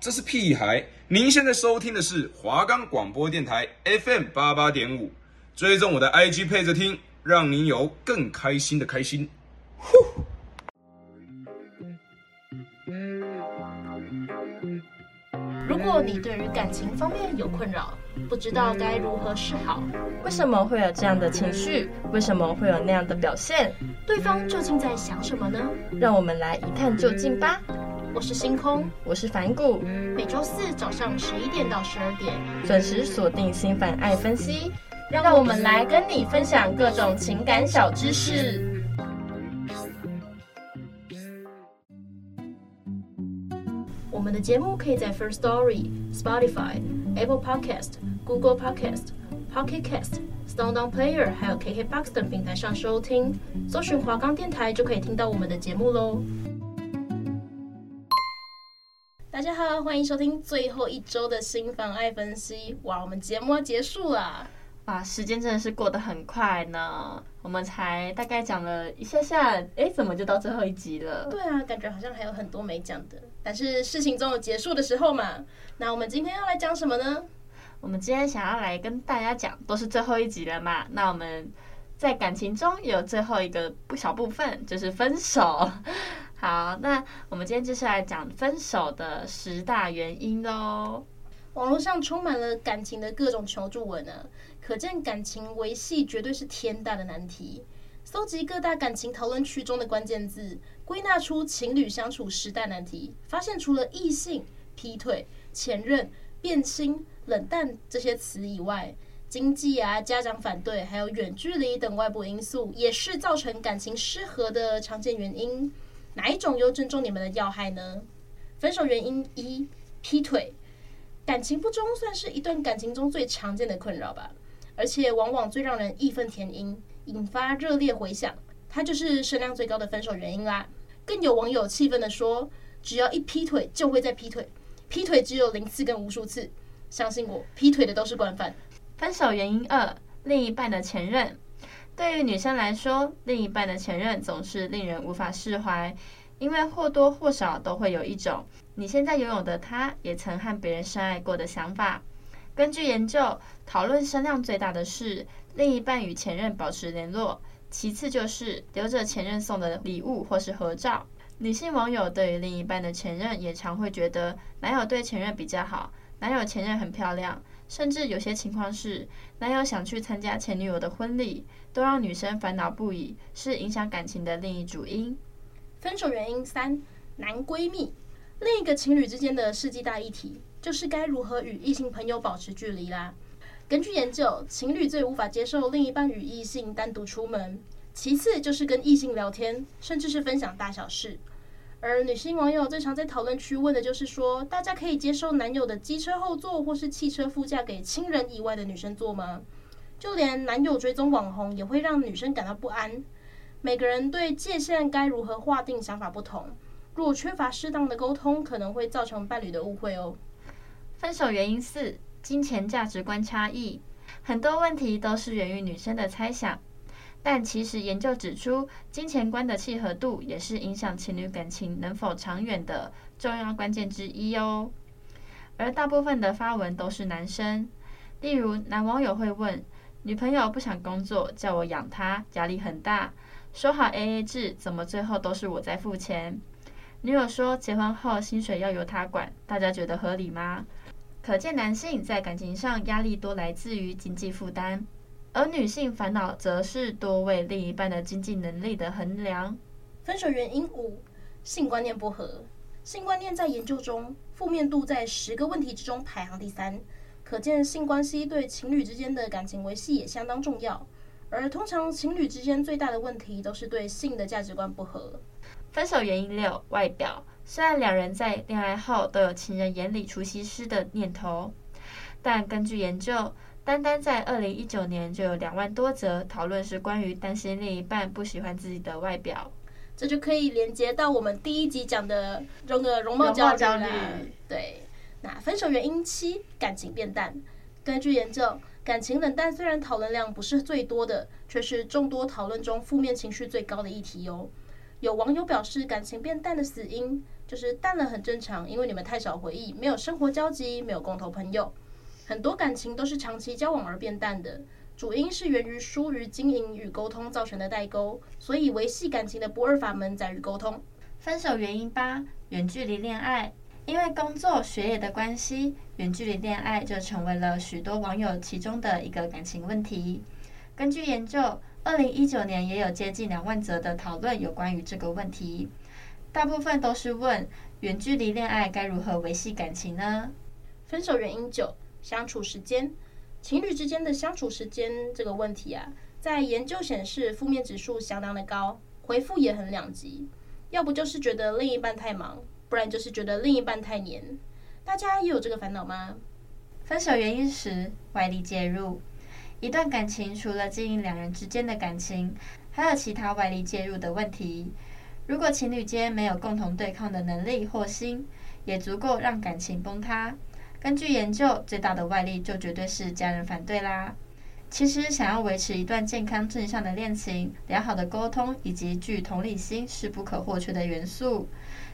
这是屁孩。您现在收听的是华冈广播电台 FM 八八点五，追踪我的 IG 配着听，让您有更开心的开心。呼。如果你对于感情方面有困扰，不知道该如何是好，为什么会有这样的情绪？为什么会有那样的表现？对方究竟在想什么呢？让我们来一探究竟吧。我是星空，我是凡谷，每周四早上十一点到十二点准时锁定心烦爱分析，让我们来跟你分享各种情感小知识。我们的节目可以在 First Story、Spotify、Apple Podcast、Google Podcast、Pocket Cast、SoundOn Player 还有 KKBox 等平台上收听，搜寻华冈电台就可以听到我们的节目喽。大家好，欢迎收听最后一周的新房爱分析。哇，我们节目要结束了，哇，时间真的是过得很快呢。我们才大概讲了一下下，哎，怎么就到最后一集了？对啊，感觉好像还有很多没讲的。但是事情总有结束的时候嘛。那我们今天要来讲什么呢？我们今天想要来跟大家讲，都是最后一集了嘛。那我们在感情中有最后一个不小部分，就是分手。好，那我们今天接下来讲分手的十大原因喽。网络上充满了感情的各种求助文啊，可见感情维系绝对是天大的难题。搜集各大感情讨论区中的关键字，归纳出情侣相处十大难题，发现除了异性劈腿、前任变心、冷淡这些词以外，经济啊、家长反对，还有远距离等外部因素，也是造成感情失和的常见原因。哪一种又正中你们的要害呢？分手原因一：劈腿。感情不忠算是一段感情中最常见的困扰吧，而且往往最让人义愤填膺，引发热烈回响。它就是声量最高的分手原因啦。更有网友气愤地说：“只要一劈腿，就会再劈腿，劈腿只有零次跟无数次。相信我，劈腿的都是惯犯。”分手原因二：另一半的前任。对于女生来说，另一半的前任总是令人无法释怀，因为或多或少都会有一种你现在拥有的他也曾和别人深爱过的想法。根据研究，讨论声量最大的是另一半与前任保持联络，其次就是留着前任送的礼物或是合照。女性网友对于另一半的前任也常会觉得男友对前任比较好，男友前任很漂亮。甚至有些情况是，男友想去参加前女友的婚礼，都让女生烦恼不已，是影响感情的另一主因。分手原因三：男闺蜜。另一个情侣之间的世纪大议题，就是该如何与异性朋友保持距离啦。根据研究，情侣最无法接受另一半与异性单独出门，其次就是跟异性聊天，甚至是分享大小事。而女性网友最常在讨论区问的就是说，大家可以接受男友的机车后座或是汽车副驾给亲人以外的女生坐吗？就连男友追踪网红也会让女生感到不安。每个人对界限该如何划定想法不同，若缺乏适当的沟通，可能会造成伴侣的误会哦。分手原因四：金钱价值观差异。很多问题都是源于女生的猜想。但其实研究指出，金钱观的契合度也是影响情侣感情能否长远的重要关键之一哦。而大部分的发文都是男生，例如男网友会问：女朋友不想工作，叫我养她，压力很大。说好 AA 制，怎么最后都是我在付钱？女友说结婚后薪水要由她管，大家觉得合理吗？可见男性在感情上压力多来自于经济负担。而女性烦恼则是多为另一半的经济能力的衡量。分手原因五：性观念不合。性观念在研究中负面度在十个问题之中排行第三，可见性关系对情侣之间的感情维系也相当重要。而通常情侣之间最大的问题都是对性的价值观不合。分手原因六：外表。虽然两人在恋爱后都有情人眼里出西施的念头，但根据研究。单单在二零一九年就有两万多则讨论是关于担心另一半不喜欢自己的外表，这就可以连接到我们第一集讲的这个容貌焦虑。对，那分手原因七，感情变淡。根据研究，感情冷淡虽然讨论量不是最多的，却是众多讨论中负面情绪最高的议题哦。有网友表示，感情变淡的死因就是淡了很正常，因为你们太少回忆，没有生活交集，没有共同朋友，很多感情都是长期交往而变淡的。主因是源于疏于经营与沟通造成的代沟，所以维系感情的不二法门在于沟通。分手原因八：远距离恋爱。因为工作学业的关系，远距离恋爱就成为了许多网友其中的一个感情问题。根据研究，二零一九年也有接近两万则的讨论有关于这个问题，大部分都是问远距离恋爱该如何维系感情呢？分手原因九：相处时间。情侣之间的相处时间这个问题啊，在研究显示负面指数相当的高，回复也很两极，要不就是觉得另一半太忙，不然就是觉得另一半太黏。大家也有这个烦恼吗？分手原因十：外力介入。一段感情除了经营两人之间的感情，还有其他外力介入的问题。如果情侣间没有共同对抗的能力或心，也足够让感情崩塌。根据研究，最大的外力就绝对是家人反对啦。其实，想要维持一段健康正向的恋情，良好的沟通以及具同理心是不可或缺的元素。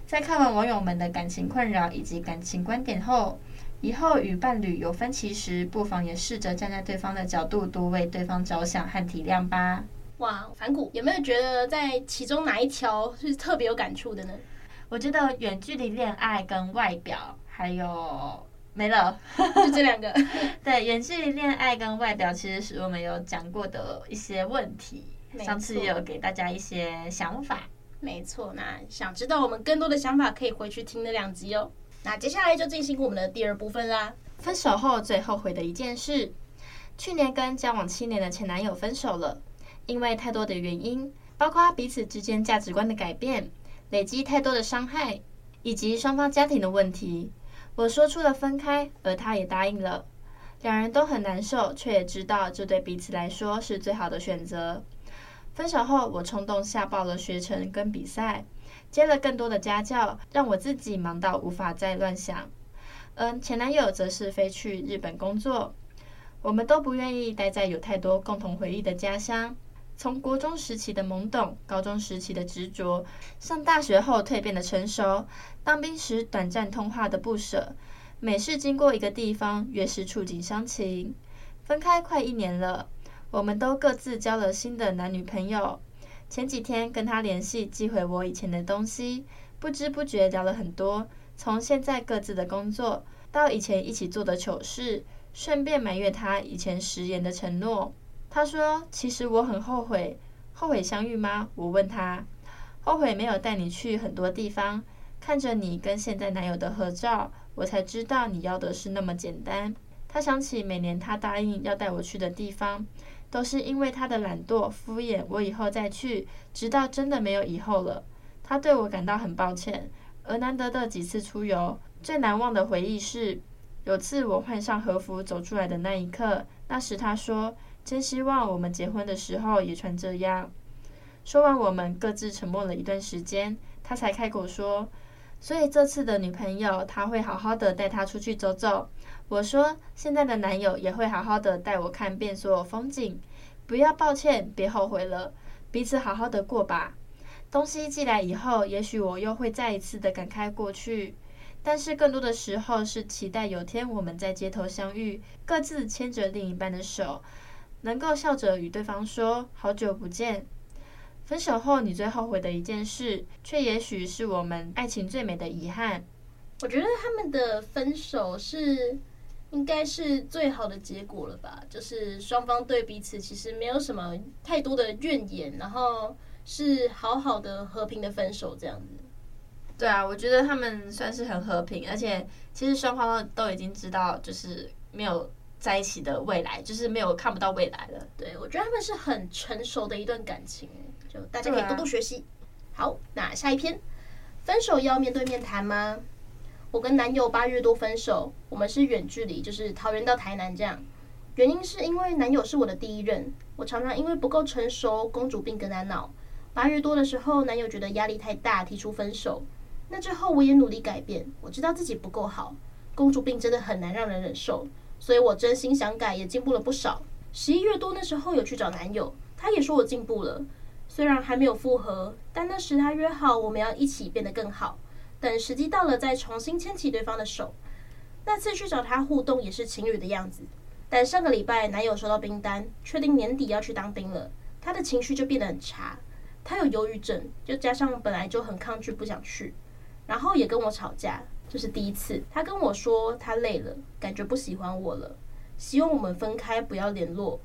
在看完网友们的感情困扰以及感情观点后，以后与伴侣有分歧时，不妨也试着站在对方的角度，多为对方着想和体谅吧。哇，反骨有没有觉得在其中哪一条是特别有感触的呢？我觉得远距离恋爱跟外表还有。没了，就这两个。对，远距离恋爱跟外表其实是我们有讲过的一些问题，上次也有给大家一些想法。没错，那想知道我们更多的想法，可以回去听那两集哦。那接下来就进行我们的第二部分啦。分手后最后悔的一件事，去年跟交往七年的前男友分手了，因为太多的原因，包括彼此之间价值观的改变，累积太多的伤害，以及双方家庭的问题。我说出了分开，而他也答应了。两人都很难受，却也知道这对彼此来说是最好的选择。分手后，我冲动下报了学程跟比赛，接了更多的家教，让我自己忙到无法再乱想。嗯前男友则是飞去日本工作。我们都不愿意待在有太多共同回忆的家乡。从国中时期的懵懂，高中时期的执着，上大学后蜕变的成熟，当兵时短暂通话的不舍，每是经过一个地方，越是触景伤情。分开快一年了，我们都各自交了新的男女朋友。前几天跟他联系，寄回我以前的东西，不知不觉聊了很多，从现在各自的工作，到以前一起做的糗事，顺便埋怨他以前食言的承诺。他说：“其实我很后悔，后悔相遇吗？”我问他：“后悔没有带你去很多地方，看着你跟现在男友的合照，我才知道你要的是那么简单。”他想起每年他答应要带我去的地方，都是因为他的懒惰敷衍，我以后再去，直到真的没有以后了。他对我感到很抱歉。而难得的几次出游，最难忘的回忆是，有次我换上和服走出来的那一刻，那时他说。真希望我们结婚的时候也穿这样。说完，我们各自沉默了一段时间，他才开口说：“所以这次的女朋友，他会好好的带她出去走走。”我说：“现在的男友也会好好的带我看遍所有风景。不要抱歉，别后悔了，彼此好好的过吧。东西寄来以后，也许我又会再一次的感慨过去，但是更多的时候是期待有天我们在街头相遇，各自牵着另一半的手。”能够笑着与对方说“好久不见”，分手后你最后悔的一件事，却也许是我们爱情最美的遗憾。我觉得他们的分手是应该是最好的结果了吧？就是双方对彼此其实没有什么太多的怨言，然后是好好的和平的分手这样子。对啊，我觉得他们算是很和平，而且其实双方都已经知道，就是没有。在一起的未来就是没有看不到未来了。对，我觉得他们是很成熟的一段感情，就大家可以多多学习。好，那下一篇，分手要面对面谈吗？我跟男友八月多分手，我们是远距离，就是桃园到台南这样。原因是因为男友是我的第一任，我常常因为不够成熟，公主病跟他闹。八月多的时候，男友觉得压力太大，提出分手。那之后我也努力改变，我知道自己不够好，公主病真的很难让人忍受。所以我真心想改，也进步了不少。十一月多那时候有去找男友，他也说我进步了。虽然还没有复合，但那时他约好我们要一起变得更好。等时机到了再重新牵起对方的手。那次去找他互动也是情侣的样子，但上个礼拜男友收到兵单，确定年底要去当兵了，他的情绪就变得很差。他有忧郁症，就加上本来就很抗拒，不想去，然后也跟我吵架，这是第一次。他跟我说他累了，感觉不喜欢我了，希望我们分开，不要联络。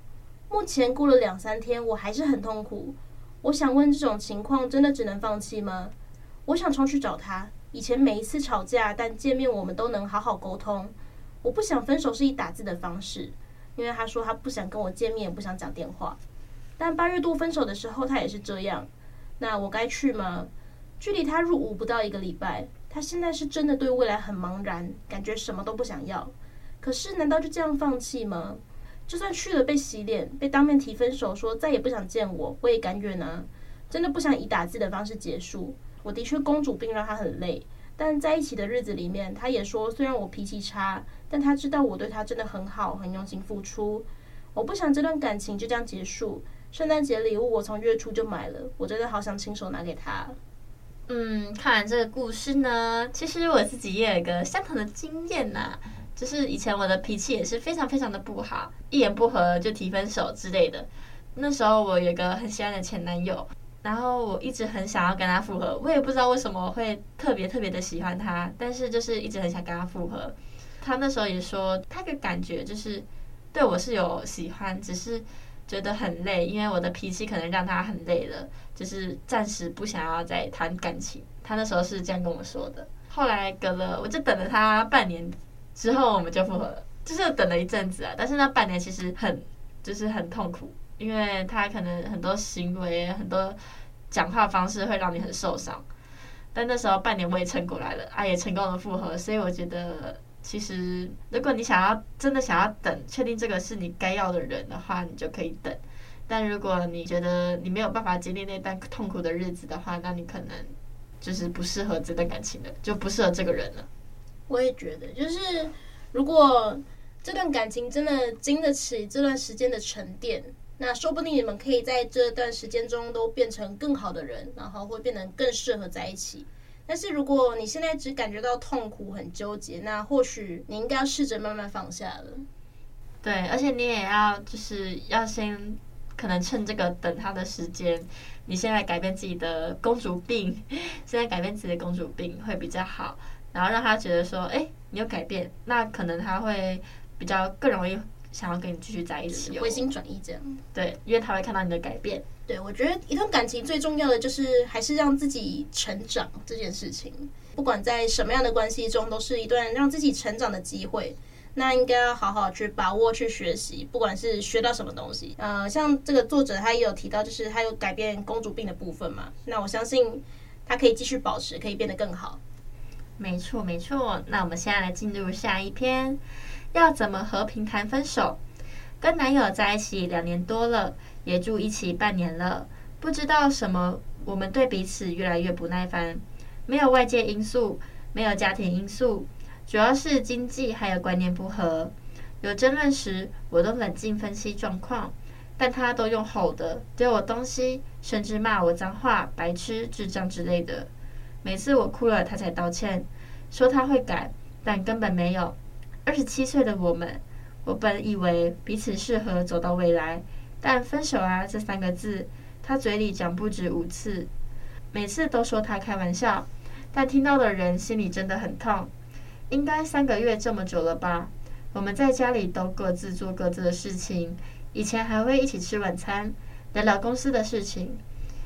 目前过了两三天，我还是很痛苦。我想问，这种情况真的只能放弃吗？我想冲去找他。以前每一次吵架，但见面我们都能好好沟通。我不想分手是以打字的方式，因为他说他不想跟我见面，也不想讲电话。但八月多分手的时候，他也是这样。那我该去吗？距离他入伍不到一个礼拜，他现在是真的对未来很茫然，感觉什么都不想要。可是难道就这样放弃吗？就算去了被洗脸，被当面提分手，说再也不想见我，我也甘愿啊。真的不想以打字的方式结束。我的确公主病让他很累，但在一起的日子里面，他也说虽然我脾气差，但他知道我对他真的很好，很用心付出。我不想这段感情就这样结束。圣诞节礼物我从月初就买了，我真的好想亲手拿给他。嗯，看完这个故事呢，其实我自己也有一个相同的经验呐、就是以前我的脾气也是非常非常的不好，一言不合就提分手之类的。那时候我有个很喜欢的前男友。然后我一直很想要跟他复合，我也不知道为什么会特别特别的喜欢他，但是就是一直很想跟他复合。他那时候也说，他的感觉就是对我是有喜欢，只是觉得很累，因为我的脾气可能让他很累了，就是暂时不想要再谈感情。他那时候是这样跟我说的。后来隔了，我就等了他半年之后，我们就复合了，就是等了一阵子啊。但是那半年其实很就是很痛苦。因为他可能很多行为、很多讲话方式会让你很受伤，但那时候半年我也撑过来了，啊，也成功的复合，所以我觉得其实如果你想要真的想要等，确定这个是你该要的人的话，你就可以等。但如果你觉得你没有办法经历那段痛苦的日子的话，那你可能就是不适合这段感情的，就不适合这个人了。我也觉得，就是如果这段感情真的经得起这段时间的沉淀。那说不定你们可以在这段时间中都变成更好的人，然后会变得更适合在一起。但是如果你现在只感觉到痛苦、很纠结，那或许你应该要试着慢慢放下了。对，而且你也要就是要先可能趁这个等他的时间，你现在改变自己的公主病，现在改变自己的公主病会比较好，然后让他觉得说，哎，你有改变，那可能他会比较更容易。想要跟你继续在一起，回心转意这样。对，因为他会看到你的改变。对，我觉得一段感情最重要的就是还是让自己成长这件事情。不管在什么样的关系中，都是一段让自己成长的机会。那应该要好好去把握、去学习，不管是学到什么东西。呃，像这个作者他也有提到，就是他有改变公主病的部分嘛。那我相信他可以继续保持，可以变得更好。没错，没错。那我们现在来进入下一篇。要怎么和平谈分手？跟男友在一起两年多了，也住一起半年了，不知道什么，我们对彼此越来越不耐烦。没有外界因素，没有家庭因素，主要是经济还有观念不合。有争论时，我都冷静分析状况，但他都用吼的丢我东西，甚至骂我脏话、白痴、智障之类的。每次我哭了，他才道歉，说他会改，但根本没有。二十七岁的我们，我本以为彼此适合走到未来，但分手啊这三个字，他嘴里讲不止五次，每次都说他开玩笑，但听到的人心里真的很痛。应该三个月这么久了吧？我们在家里都各自做各自的事情，以前还会一起吃晚餐，聊聊公司的事情，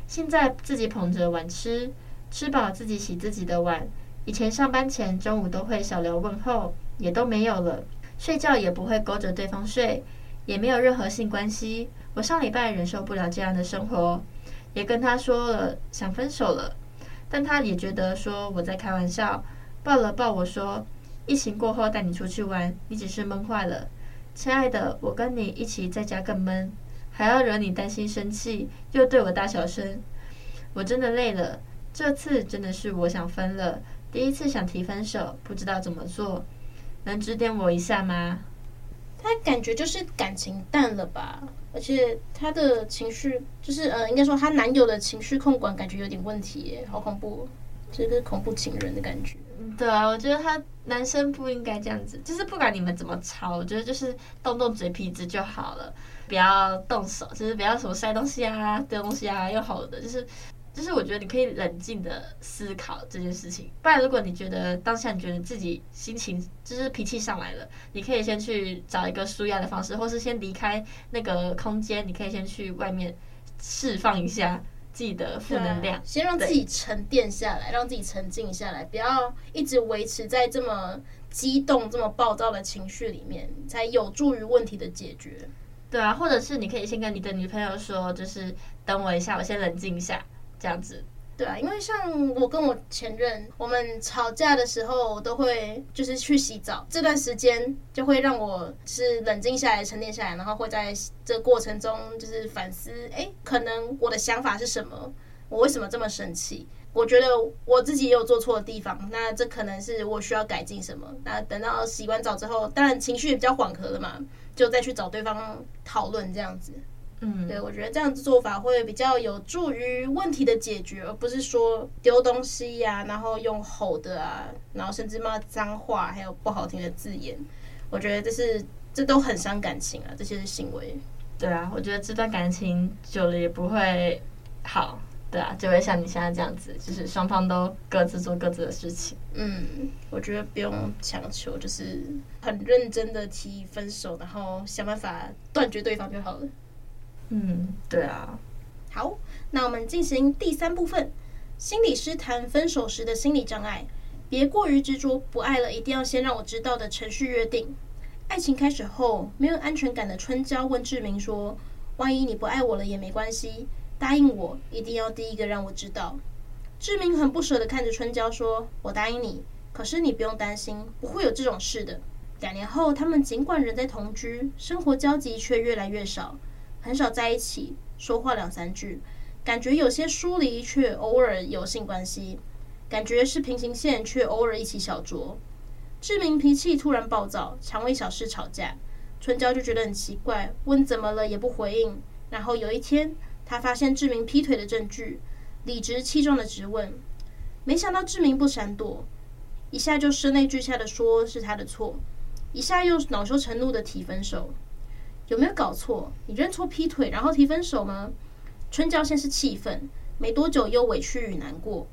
现在自己捧着碗吃，吃饱自己洗自己的碗。以前上班前中午都会小聊问候。也都没有了，睡觉也不会勾着对方睡，也没有任何性关系。我上礼拜忍受不了这样的生活，也跟他说了想分手了，但他也觉得说我在开玩笑，抱了抱我说，疫情过后带你出去玩，你只是闷坏了，亲爱的，我跟你一起在家更闷，还要惹你担心生气，又对我大小声，我真的累了，这次真的是我想分了，第一次想提分手，不知道怎么做。能指点我一下吗？他感觉就是感情淡了吧，而且他的情绪就是呃，应该说她男友的情绪控管感觉有点问题耶，好恐怖。这个恐怖情人的感觉。对啊，我觉得他男生不应该这样子，就是不管你们怎么吵，我觉得就是动动嘴皮子就好了，不要动手，就是不要什么摔东西啊、丢东西啊，又好的，就是就是我觉得你可以冷静的思考这件事情。不然，如果你觉得当下你觉得自己心情就是脾气上来了，你可以先去找一个舒压的方式，或是先离开那个空间，你可以先去外面释放一下。自己的负能量，先让自己沉淀下来，让自己沉静下来，不要一直维持在这么激动、这么暴躁的情绪里面，才有助于问题的解决。对啊，或者是你可以先跟你的女朋友说，就是等我一下，我先冷静一下，这样子。对啊，因为像我跟我前任，我们吵架的时候，都会就是去洗澡，这段时间就会让我是冷静下来、沉淀下来，然后会在这过程中就是反思，哎，可能我的想法是什么？我为什么这么生气？我觉得我自己也有做错的地方，那这可能是我需要改进什么？那等到洗完澡之后，当然情绪也比较缓和了嘛，就再去找对方讨论这样子。嗯，对，我觉得这样子做法会比较有助于问题的解决，而不是说丢东西呀、啊，然后用吼的啊，然后甚至骂脏话，还有不好听的字眼。我觉得这是这都很伤感情啊，这些行为。对啊，我觉得这段感情久了也不会好。对啊，就会像你现在这样子，就是双方都各自做各自的事情。嗯，我觉得不用强求，就是很认真的提分手，然后想办法断绝对方就好了。嗯，对啊。好，那我们进行第三部分。心理师谈分手时的心理障碍，别过于执着不爱了，一定要先让我知道的程序约定。爱情开始后，没有安全感的春娇问志明说：“万一你不爱我了也没关系，答应我，一定要第一个让我知道。”志明很不舍地看着春娇说：“我答应你，可是你不用担心，不会有这种事的。”两年后，他们尽管仍在同居，生活交集却越来越少。很少在一起说话两三句，感觉有些疏离，却偶尔有性关系，感觉是平行线，却偶尔一起小酌。志明脾气突然暴躁，常为小事吵架。春娇就觉得很奇怪，问怎么了也不回应。然后有一天，他发现志明劈腿的证据，理直气壮的质问。没想到志明不闪躲，一下就声泪俱下的说是他的错，一下又恼羞成怒的提分手。有没有搞错？你认错劈腿，然后提分手吗？春娇先是气愤，没多久又委屈与难过，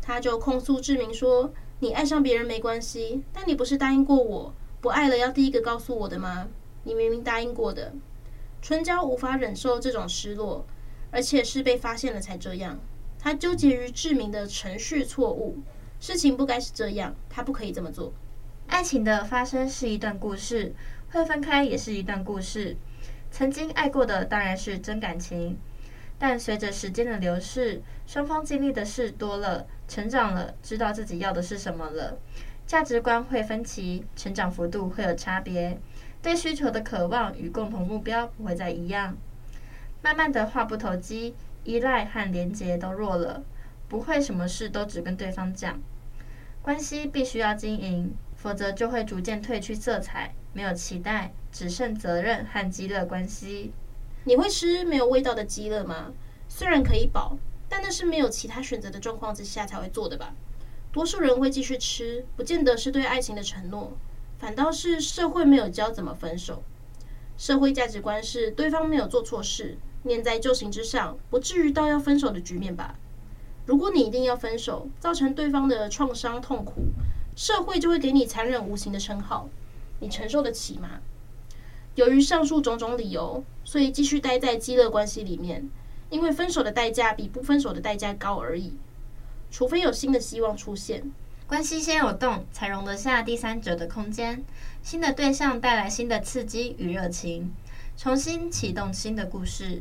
他就控诉志明说：“你爱上别人没关系，但你不是答应过我，不爱了要第一个告诉我的吗？你明明答应过的。”春娇无法忍受这种失落，而且是被发现了才这样。他纠结于志明的程序错误，事情不该是这样，他不可以这么做。爱情的发生是一段故事。会分开也是一段故事，曾经爱过的当然是真感情，但随着时间的流逝，双方经历的事多了，成长了，知道自己要的是什么了，价值观会分歧，成长幅度会有差别，对需求的渴望与共同目标不会再一样，慢慢的话不投机，依赖和连结都弱了，不会什么事都只跟对方讲，关系必须要经营，否则就会逐渐褪去色彩。没有期待，只剩责任和饥饿关系。你会吃没有味道的鸡肋吗？虽然可以饱，但那是没有其他选择的状况之下才会做的吧？多数人会继续吃，不见得是对爱情的承诺，反倒是社会没有教怎么分手。社会价值观是对方没有做错事，念在旧情之上，不至于到要分手的局面吧？如果你一定要分手，造成对方的创伤痛苦，社会就会给你残忍无情的称号。你承受得起吗？由于上述种种理由，所以继续待在饥饿关系里面，因为分手的代价比不分手的代价高而已。除非有新的希望出现，关系先有动，才容得下第三者的空间。新的对象带来新的刺激与热情，重新启动新的故事。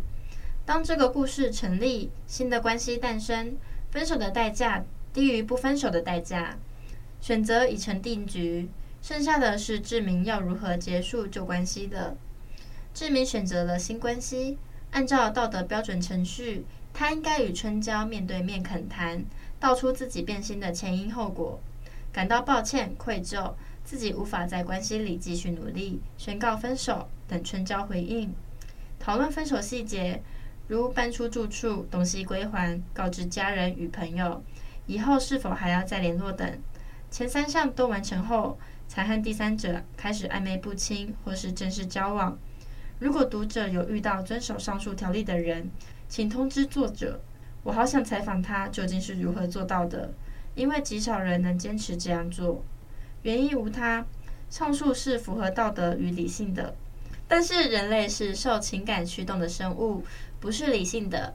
当这个故事成立，新的关系诞生，分手的代价低于不分手的代价，选择已成定局。剩下的是志明要如何结束旧关系的。志明选择了新关系，按照道德标准程序，他应该与春娇面对面恳谈，道出自己变心的前因后果，感到抱歉愧疚，自己无法在关系里继续努力，宣告分手，等春娇回应，讨论分手细节，如搬出住处、东西归还、告知家人与朋友，以后是否还要再联络等。前三项都完成后，才和第三者开始暧昧不清或是正式交往。如果读者有遇到遵守上述条例的人，请通知作者。我好想采访他究竟是如何做到的，因为极少人能坚持这样做。原因无他，上述是符合道德与理性的。但是人类是受情感驱动的生物，不是理性的。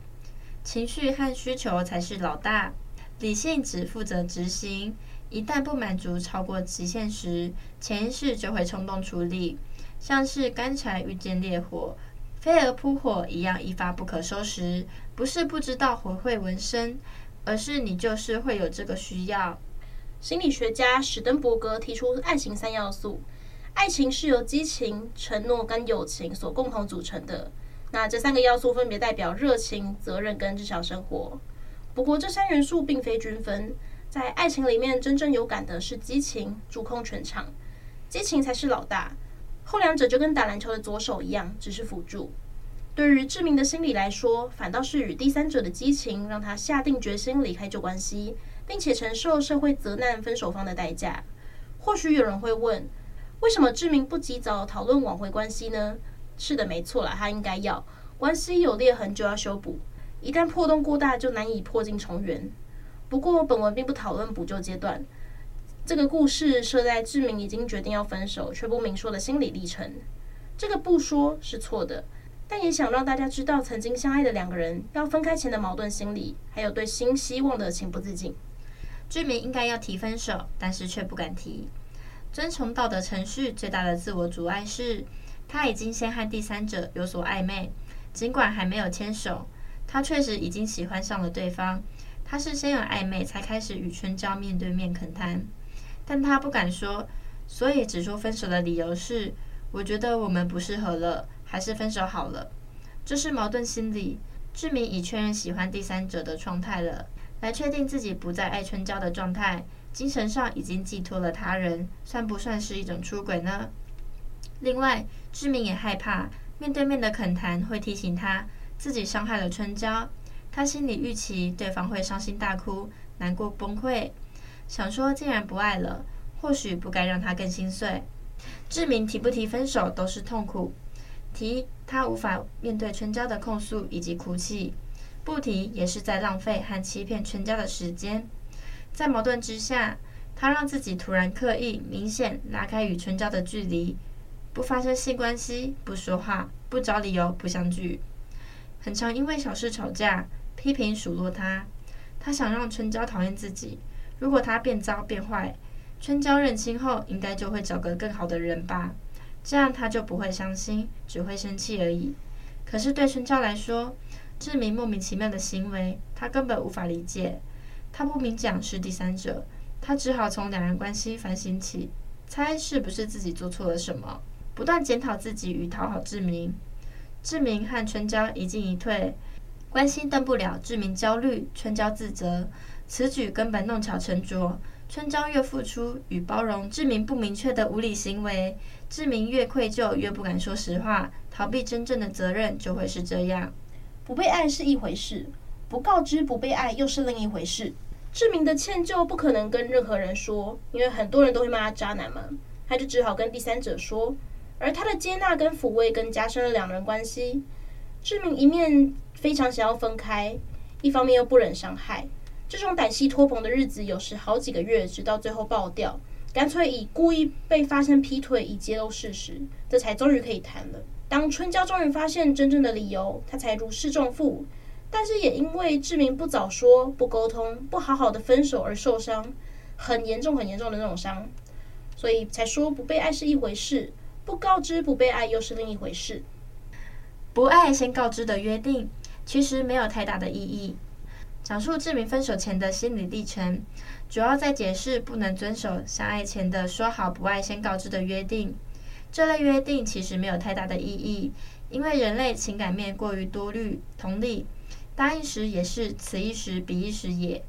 情绪和需求才是老大，理性只负责执行。一旦不满足超过极限时，潜意识就会冲动处理，像是干柴遇见烈火，飞蛾扑火一样一发不可收拾。不是不知道火会纹身，而是你就是会有这个需要。心理学家史登伯格提出爱情三要素。爱情是由激情、承诺跟友情所共同组成的。那这三个要素分别代表热情、责任跟日常生活。不过这三元素并非均分，在爱情里面真正有感的是激情，主控全场，激情才是老大。后两者就跟打篮球的左手一样，只是辅助。对于志明的心理来说，反倒是与第三者的激情让他下定决心离开旧关系，并且承受社会责难分手方的代价。或许有人会问，为什么志明不及早讨论挽回关系呢？是的，没错了，他应该要。关系有裂痕就要修补，一旦破洞过大，就难以破镜重圆。不过本文并不讨论补救阶段。这个故事设在志明已经决定要分手却不明说的心理历程。这个不说是错的，但也想让大家知道，曾经相爱的两个人要分开前的矛盾心理，还有对新希望的情不自禁。志明应该要提分手，但是却不敢提。遵从道德程序最大的自我阻碍是，他已经先和第三者有所暧昧，尽管还没有牵手，他确实已经喜欢上了对方。他是先有暧昧才开始与春娇面对面恳谈，但他不敢说，所以只说分手的理由是：我觉得我们不适合了，还是分手好了。这是矛盾心理。志明已确认喜欢第三者的状态了，来确定自己不再爱春娇的状态。精神上已经寄托了他人，算不算是一种出轨呢？另外，志明也害怕面对面的恳谈会提醒他自己伤害了春娇，他心里预期对方会伤心大哭、难过崩溃，想说既然不爱了，或许不该让他更心碎。志明提不提分手都是痛苦，提他无法面对春娇的控诉以及哭泣，不提也是在浪费和欺骗春娇的时间。在矛盾之下，他让自己突然刻意、明显拉开与春娇的距离，不发生性关系，不说话，不找理由，不相聚。很常因为小事吵架，批评数落他。他想让春娇讨厌自己。如果他变糟变坏，春娇认清后，应该就会找个更好的人吧。这样他就不会伤心，只会生气而已。可是对春娇来说，志明莫名其妙的行为，他根本无法理解。他不明讲是第三者，他只好从两人关系反省起，猜是不是自己做错了什么，不断检讨自己与讨好志明。志明和春娇一进一退，关系登不了。志明焦虑，春娇自责，此举根本弄巧成拙。春娇越付出与包容志明不明确的无理行为，志明越愧疚，越不敢说实话，逃避真正的责任，就会是这样。不被爱是一回事，不告知不被爱又是另一回事。志明的歉疚不可能跟任何人说，因为很多人都会骂他渣男嘛，他就只好跟第三者说。而他的接纳跟抚慰，更加深了两人关系。志明一面非常想要分开，一方面又不忍伤害。这种胆悉托棚的日子，有时好几个月，直到最后爆掉，干脆以故意被发生劈腿以揭露事实，这才终于可以谈了。当春娇终于发现真正的理由，他才如释重负。但是也因为志明不早说、不沟通、不好好的分手而受伤，很严重、很严重的那种伤，所以才说不被爱是一回事，不告知不被爱又是另一回事。不爱先告知的约定，其实没有太大的意义。讲述志明分手前的心理历程，主要在解释不能遵守相爱前的说好不爱先告知的约定。这类约定其实没有太大的意义，因为人类情感面过于多虑，同理。答应时也是此一时彼一时也，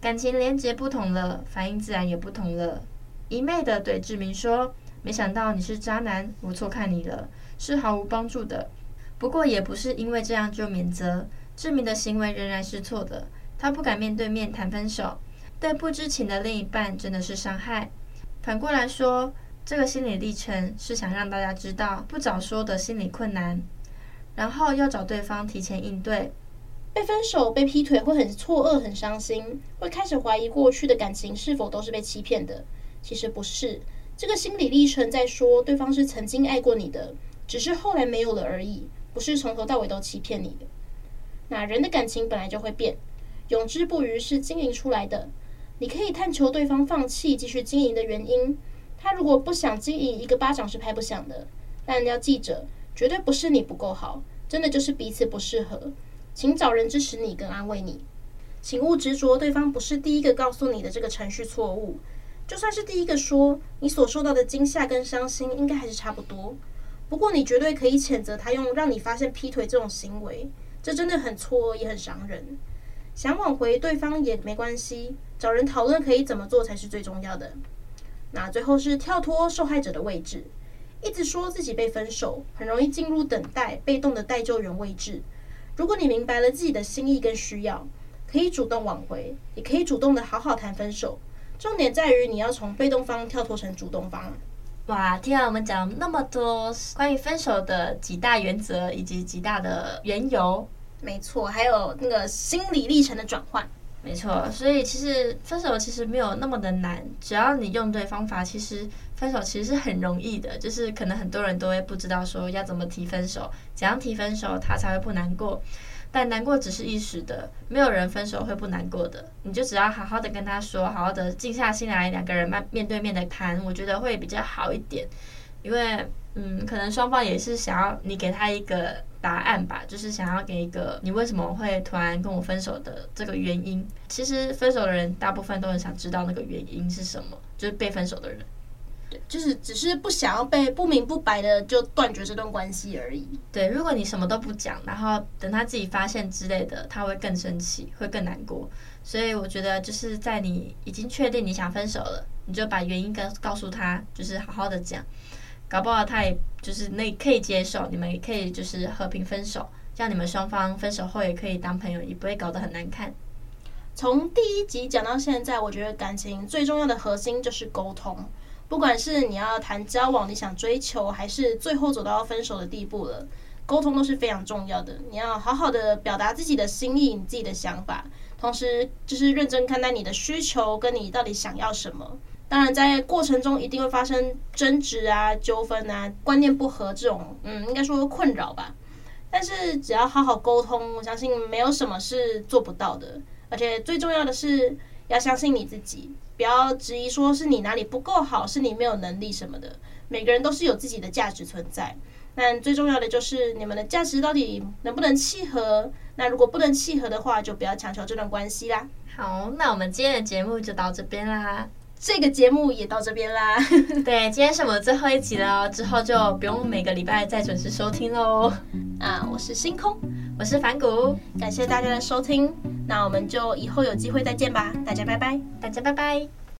感情连结不同了，反应自然也不同了。一昧的对志明说：“没想到你是渣男，我错看你了”，是毫无帮助的。不过也不是因为这样就免责，志明的行为仍然是错的。他不敢面对面谈分手，对不知情的另一半真的是伤害。反过来说，这个心理历程是想让大家知道不早说的心理困难，然后要找对方提前应对。被分手、被劈腿会很错愕、很伤心，会开始怀疑过去的感情是否都是被欺骗的。其实不是，这个心理历程在说对方是曾经爱过你的，只是后来没有了而已，不是从头到尾都欺骗你的。那人的感情本来就会变，永之不渝是经营出来的。你可以探求对方放弃继续经营的原因。他如果不想经营，一个巴掌是拍不响的。但要记着，绝对不是你不够好，真的就是彼此不适合。请找人支持你跟安慰你。请勿执着对方不是第一个告诉你的这个程序错误。就算是第一个说，你所受到的惊吓跟伤心应该还是差不多。不过你绝对可以谴责他用让你发现劈腿这种行为，这真的很错，也很伤人。想挽回对方也没关系，找人讨论可以怎么做才是最重要的。那最后是跳脱受害者的位置，一直说自己被分手，很容易进入等待、被动的待救援位置。如果你明白了自己的心意跟需要，可以主动挽回，也可以主动的好好谈分手。重点在于你要从被动方跳脱成主动方。哇，听完我们讲那么多关于分手的几大原则以及几大的缘由。没错，还有那个心理历程的转换。没错，所以其实分手其实没有那么的难，只要你用对方法，其实分手其实是很容易的。就是可能很多人都会不知道说要怎么提分手，怎样提分手他才会不难过。但难过只是一时的，没有人分手会不难过的。你就只要好好的跟他说，好好的静下心来，两个人面面对面的谈，我觉得会比较好一点。因为嗯，可能双方也是想要你给他一个。答案吧，就是想要给一个你为什么会突然跟我分手的这个原因。其实分手的人大部分都很想知道那个原因是什么，就是被分手的人，对，就是只是不想要被不明不白的就断绝这段关系而已。对，如果你什么都不讲，然后等他自己发现之类的，他会更生气，会更难过。所以我觉得就是在你已经确定你想分手了，你就把原因跟告诉他，就是好好的讲。搞不好他也就是那可以接受，你们也可以就是和平分手，这样你们双方分手后也可以当朋友，也不会搞得很难看。从第一集讲到现在，我觉得感情最重要的核心就是沟通。不管是你要谈交往，你想追求，还是最后走到分手的地步了，沟通都是非常重要的。你要好好的表达自己的心意，你自己的想法，同时就是认真看待你的需求，跟你到底想要什么。当然，在过程中一定会发生争执啊、纠纷啊、观念不合这种，嗯，应该说困扰吧。但是只要好好沟通，我相信没有什么是做不到的。而且最重要的是要相信你自己，不要质疑说是你哪里不够好，是你没有能力什么的。每个人都是有自己的价值存在。但最重要的就是你们的价值到底能不能契合？那如果不能契合的话，就不要强求这段关系啦。好，那我们今天的节目就到这边啦。这个节目也到这边啦。对，今天是我们的最后一集了，之后就不用每个礼拜再准时收听喽。啊，我是星空，我是凡谷，感谢大家的收听，那我们就以后有机会再见吧，大家拜拜，大家拜拜。